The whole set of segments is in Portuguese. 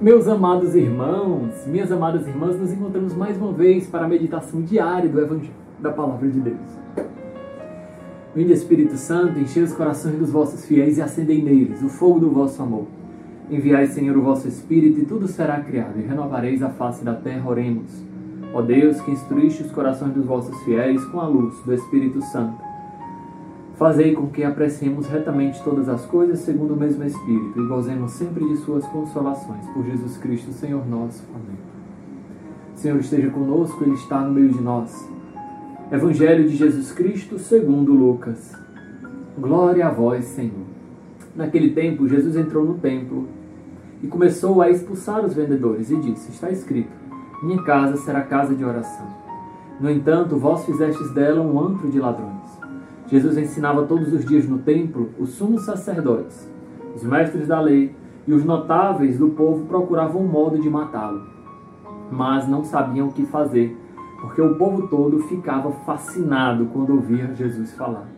Meus amados irmãos, minhas amadas irmãs, nos encontramos mais uma vez para a meditação diária do Evangelho, da Palavra de Deus. Vinde Espírito Santo, enchei os corações dos vossos fiéis e acendei neles o fogo do vosso amor. Enviai, Senhor, o vosso Espírito e tudo será criado, e renovareis a face da terra, oremos. Ó Deus, que instruíste os corações dos vossos fiéis com a luz do Espírito Santo Fazei com que apreciemos retamente todas as coisas segundo o mesmo Espírito e gozemos sempre de suas consolações. Por Jesus Cristo, Senhor nosso. Amém. Senhor esteja conosco, Ele está no meio de nós. Evangelho de Jesus Cristo segundo Lucas. Glória a vós, Senhor. Naquele tempo, Jesus entrou no templo e começou a expulsar os vendedores e disse: Está escrito: Minha casa será casa de oração. No entanto, vós fizestes dela um antro de ladrões. Jesus ensinava todos os dias no templo os sumos sacerdotes, os mestres da lei e os notáveis do povo procuravam um modo de matá-lo, mas não sabiam o que fazer, porque o povo todo ficava fascinado quando ouvia Jesus falar.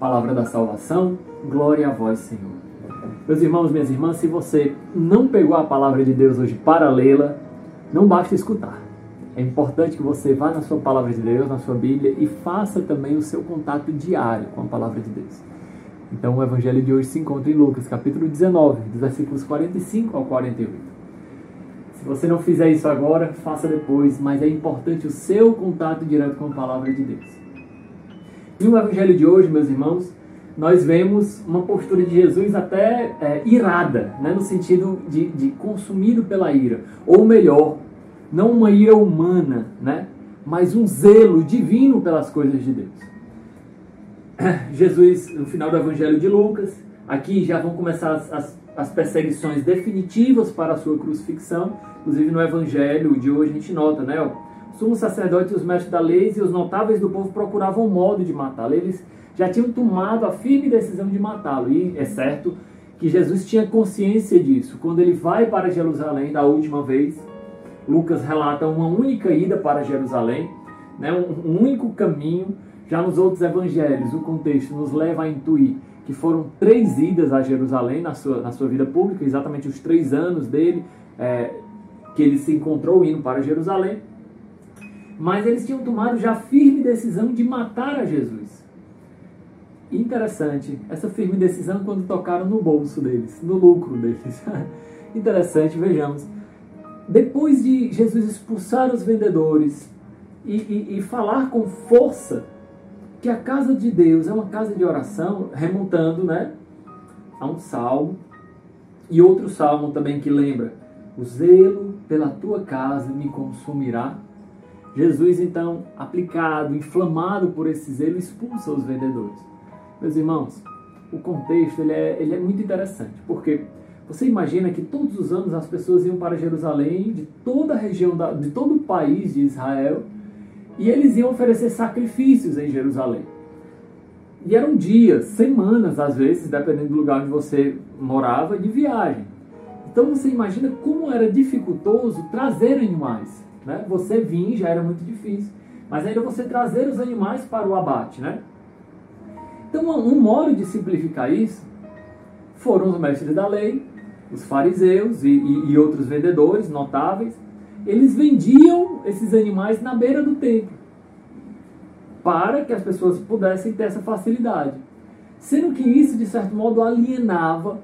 Palavra da salvação, glória a vós, Senhor. Meus irmãos, minhas irmãs, se você não pegou a palavra de Deus hoje para lê-la, não basta escutar. É importante que você vá na sua palavra de Deus, na sua Bíblia e faça também o seu contato diário com a palavra de Deus. Então, o evangelho de hoje se encontra em Lucas, capítulo 19, dos versículos 45 ao 48. Se você não fizer isso agora, faça depois, mas é importante o seu contato direto com a palavra de Deus. E no evangelho de hoje, meus irmãos, nós vemos uma postura de Jesus até é, irada, né, no sentido de, de consumido pela ira. Ou melhor, não uma ira humana, né? mas um zelo divino pelas coisas de Deus. Jesus, no final do Evangelho de Lucas, aqui já vão começar as, as, as perseguições definitivas para a sua crucifixão. Inclusive no Evangelho de hoje a gente nota, né? Os sumos sacerdotes, os mestres da lei e os notáveis do povo procuravam um modo de matá-lo. Eles já tinham tomado a firme decisão de matá-lo. E é certo que Jesus tinha consciência disso. Quando ele vai para Jerusalém da última vez, Lucas relata uma única ida para Jerusalém, né, um, um único caminho. Já nos outros evangelhos, o contexto nos leva a intuir que foram três idas a Jerusalém na sua, na sua vida pública, exatamente os três anos dele, é, que ele se encontrou indo para Jerusalém. Mas eles tinham tomado já firme decisão de matar a Jesus. Interessante, essa firme decisão quando tocaram no bolso deles, no lucro deles. Interessante, vejamos depois de Jesus expulsar os vendedores e, e, e, falar com força que a casa de Deus é uma casa de oração, remontando né, a um salmo e outro salmo também que lembra: O zelo pela tua casa me consumirá. Jesus, então, aplicado, inflamado por esse zelo, expulsa os vendedores. Meus irmãos, o contexto ele é, ele é muito interessante, porque você imagina que todos os anos as pessoas iam para Jerusalém, de toda a região, da, de todo o país de Israel, e eles iam oferecer sacrifícios em Jerusalém. E eram dias, semanas às vezes, dependendo do lugar onde você morava, de viagem. Então você imagina como era dificultoso trazer animais. Né? Você vir já era muito difícil, mas ainda você trazer os animais para o abate. Né? Então, um modo de simplificar isso foram os mestres da lei os fariseus e, e, e outros vendedores notáveis, eles vendiam esses animais na beira do templo para que as pessoas pudessem ter essa facilidade. Sendo que isso, de certo modo, alienava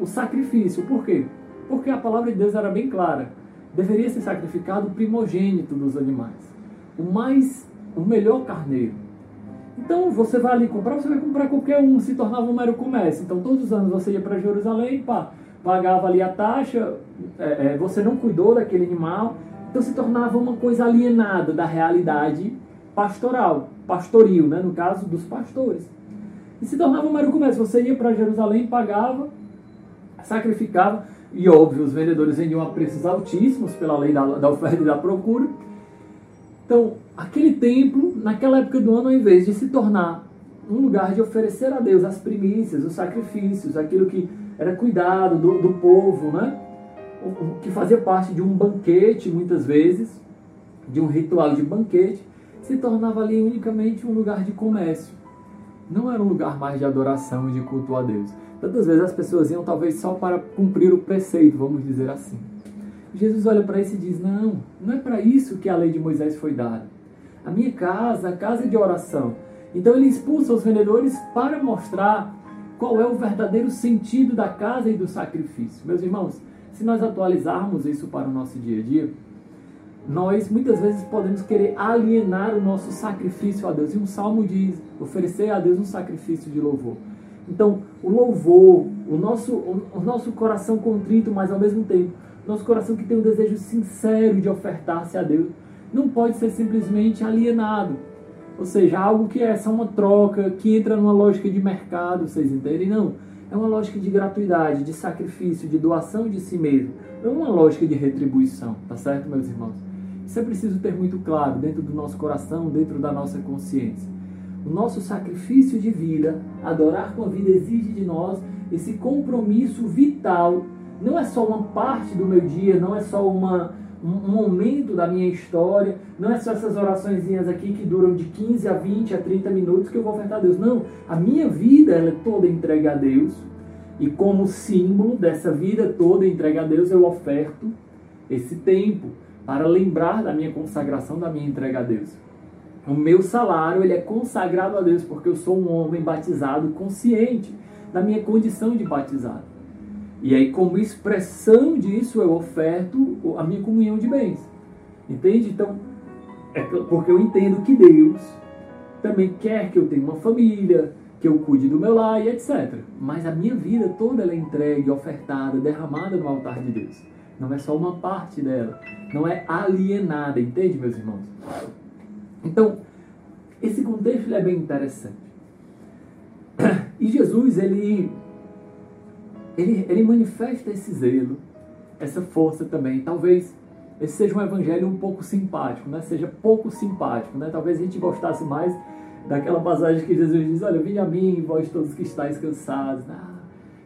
o sacrifício. Por quê? Porque a palavra de Deus era bem clara. Deveria ser sacrificado o primogênito dos animais. O mais, o melhor carneiro. Então você vai ali comprar, você vai comprar qualquer um, se tornava um mero comércio. Então todos os anos você ia para Jerusalém, pá, pagava ali a taxa, é, é, você não cuidou daquele animal, então se tornava uma coisa alienada da realidade pastoral, pastoril, né, no caso dos pastores. E se tornava um mero comércio. Você ia para Jerusalém, pagava, sacrificava, e óbvio, os vendedores vendiam a preços altíssimos pela lei da, da oferta e da procura. Então, aquele templo, naquela época do ano, ao invés de se tornar um lugar de oferecer a Deus as primícias, os sacrifícios, aquilo que era cuidado do, do povo, né? que fazia parte de um banquete, muitas vezes, de um ritual de banquete, se tornava ali unicamente um lugar de comércio. Não era um lugar mais de adoração e de culto a Deus. Tantas vezes as pessoas iam talvez só para cumprir o preceito, vamos dizer assim. Jesus olha para isso e diz: Não, não é para isso que a lei de Moisés foi dada. A minha casa, a casa de oração. Então ele expulsa os vendedores para mostrar qual é o verdadeiro sentido da casa e do sacrifício. Meus irmãos, se nós atualizarmos isso para o nosso dia a dia, nós muitas vezes podemos querer alienar o nosso sacrifício a Deus. E um salmo diz: oferecer a Deus um sacrifício de louvor. Então, o louvor, o nosso, o nosso coração contrito, mas ao mesmo tempo, nosso coração que tem um desejo sincero de ofertar-se a Deus, não pode ser simplesmente alienado. Ou seja, algo que é só uma troca, que entra numa lógica de mercado, vocês entendem? Não. É uma lógica de gratuidade, de sacrifício, de doação de si mesmo. Não é uma lógica de retribuição, tá certo, meus irmãos? Isso é preciso ter muito claro dentro do nosso coração, dentro da nossa consciência. O nosso sacrifício de vida, adorar com a vida, exige de nós esse compromisso vital. Não é só uma parte do meu dia, não é só uma, um momento da minha história, não é só essas orações aqui que duram de 15 a 20 a 30 minutos que eu vou ofertar a Deus. Não, a minha vida ela é toda entregue a Deus. E como símbolo dessa vida toda entregue a Deus, eu oferto esse tempo para lembrar da minha consagração, da minha entrega a Deus. O meu salário ele é consagrado a Deus porque eu sou um homem batizado consciente da minha condição de batizado. E aí, como expressão disso, eu oferto a minha comunhão de bens. Entende? Então, é porque eu entendo que Deus também quer que eu tenha uma família, que eu cuide do meu lar e etc. Mas a minha vida toda ela é entregue, ofertada, derramada no altar de Deus. Não é só uma parte dela. Não é alienada, entende, meus irmãos? Então, esse contexto é bem interessante. E Jesus, ele, ele, ele manifesta esse zelo, essa força também. Talvez esse seja um evangelho um pouco simpático, né? seja pouco simpático. Né? Talvez a gente gostasse mais daquela passagem que Jesus diz, olha, vinde a mim, vós todos que estáis cansados. Ah,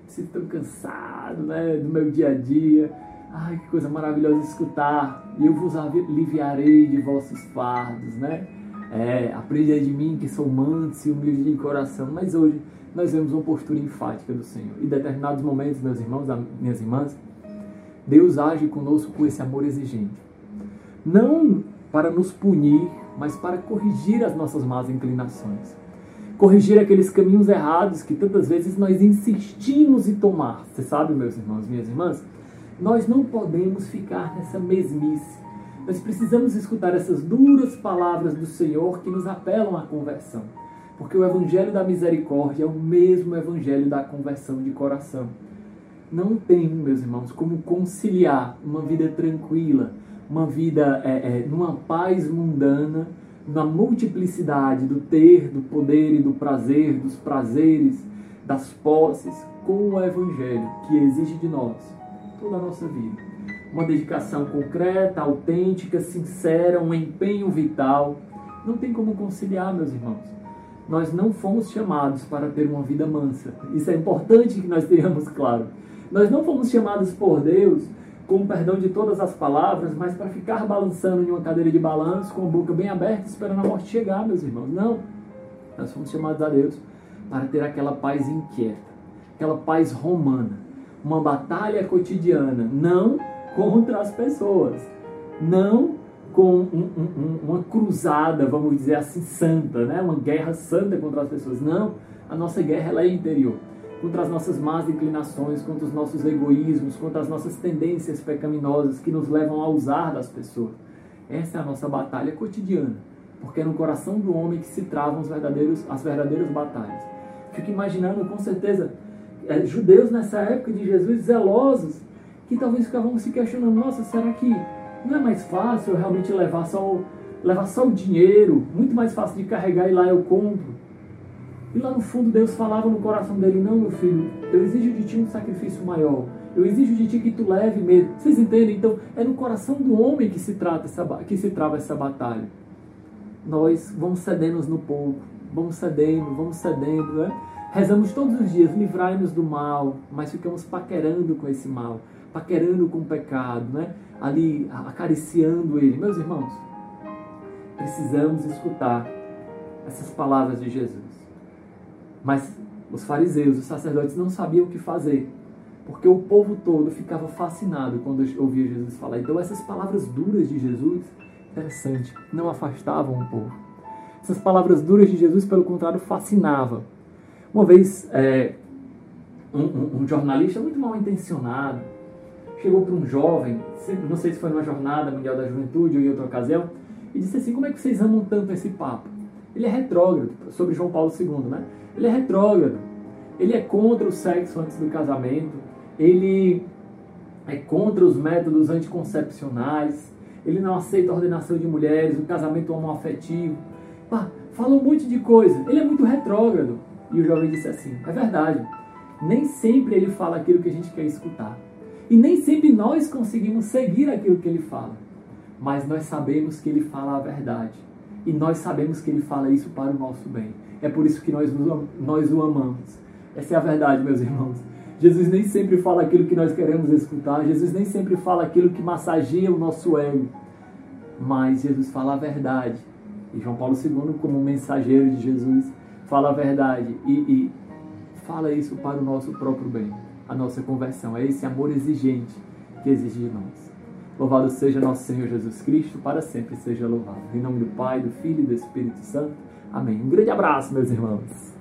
sinto tão cansado né? do meu dia a dia. Ai, que coisa maravilhosa escutar. E eu vos aliviarei de vossos fardos, né? É, de mim que sou manso e humilde de coração. Mas hoje nós vemos uma postura enfática do Senhor. Em determinados momentos, meus irmãos, minhas irmãs, Deus age conosco com esse amor exigente. Não para nos punir, mas para corrigir as nossas más inclinações. Corrigir aqueles caminhos errados que tantas vezes nós insistimos em tomar. Você sabe, meus irmãos, minhas irmãs? Nós não podemos ficar nessa mesmice. Nós precisamos escutar essas duras palavras do Senhor que nos apelam à conversão. Porque o Evangelho da Misericórdia é o mesmo Evangelho da conversão de coração. Não tem, meus irmãos, como conciliar uma vida tranquila, uma vida é, é, numa paz mundana, na multiplicidade do ter, do poder e do prazer, dos prazeres, das posses, com o Evangelho que exige de nós toda a nossa vida. Uma dedicação concreta, autêntica, sincera, um empenho vital. Não tem como conciliar, meus irmãos. Nós não fomos chamados para ter uma vida mansa. Isso é importante que nós tenhamos claro. Nós não fomos chamados por Deus, com perdão de todas as palavras, mas para ficar balançando em uma cadeira de balanço, com a boca bem aberta, esperando a morte chegar, meus irmãos. Não. Nós fomos chamados a Deus para ter aquela paz inquieta, aquela paz romana uma batalha cotidiana, não contra as pessoas, não com um, um, uma cruzada, vamos dizer assim, santa, né? uma guerra santa contra as pessoas. Não, a nossa guerra ela é interior, contra as nossas más inclinações, contra os nossos egoísmos, contra as nossas tendências pecaminosas que nos levam a usar das pessoas. Essa é a nossa batalha cotidiana, porque é no coração do homem que se travam os verdadeiros, as verdadeiras batalhas. Fico imaginando, com certeza, é, judeus nessa época de Jesus zelosos, que talvez ficavam se questionando, nossa, será que não é mais fácil eu realmente levar só, levar só o dinheiro? Muito mais fácil de carregar e lá eu compro. E lá no fundo Deus falava no coração dele, não meu filho, eu exijo de ti um sacrifício maior. Eu exijo de ti que tu leve mesmo. Vocês entendem? Então, é no coração do homem que se, trata essa, que se trava essa batalha. Nós vamos cedendo no pouco, vamos cedendo, vamos cedendo, né? Rezamos todos os dias, livrai-nos do mal, mas ficamos paquerando com esse mal, paquerando com o pecado, né? ali acariciando ele. Meus irmãos, precisamos escutar essas palavras de Jesus. Mas os fariseus, os sacerdotes não sabiam o que fazer, porque o povo todo ficava fascinado quando ouvia Jesus falar. Então essas palavras duras de Jesus, interessante, não afastavam o povo. Essas palavras duras de Jesus, pelo contrário, fascinavam. Uma vez, é, um, um, um jornalista muito mal intencionado chegou para um jovem, não sei se foi numa jornada mundial da juventude ou em outra ocasião, e disse assim: Como é que vocês amam tanto esse Papa? Ele é retrógrado, sobre João Paulo II, né? Ele é retrógrado. Ele é contra o sexo antes do casamento. Ele é contra os métodos anticoncepcionais. Ele não aceita a ordenação de mulheres, o casamento homoafetivo. Pá, falou um monte de coisa. Ele é muito retrógrado. E o jovem disse assim: É verdade. Nem sempre ele fala aquilo que a gente quer escutar. E nem sempre nós conseguimos seguir aquilo que ele fala. Mas nós sabemos que ele fala a verdade. E nós sabemos que ele fala isso para o nosso bem. É por isso que nós, nós o amamos. Essa é a verdade, meus irmãos. Jesus nem sempre fala aquilo que nós queremos escutar. Jesus nem sempre fala aquilo que massageia o nosso ego. Mas Jesus fala a verdade. E João Paulo II, como mensageiro de Jesus, fala a verdade. E, e fala isso para o nosso próprio bem. A nossa conversão. É esse amor exigente que exige de nós. Louvado seja nosso Senhor Jesus Cristo, para sempre seja louvado. Em nome do Pai, do Filho e do Espírito Santo. Amém. Um grande abraço, meus irmãos.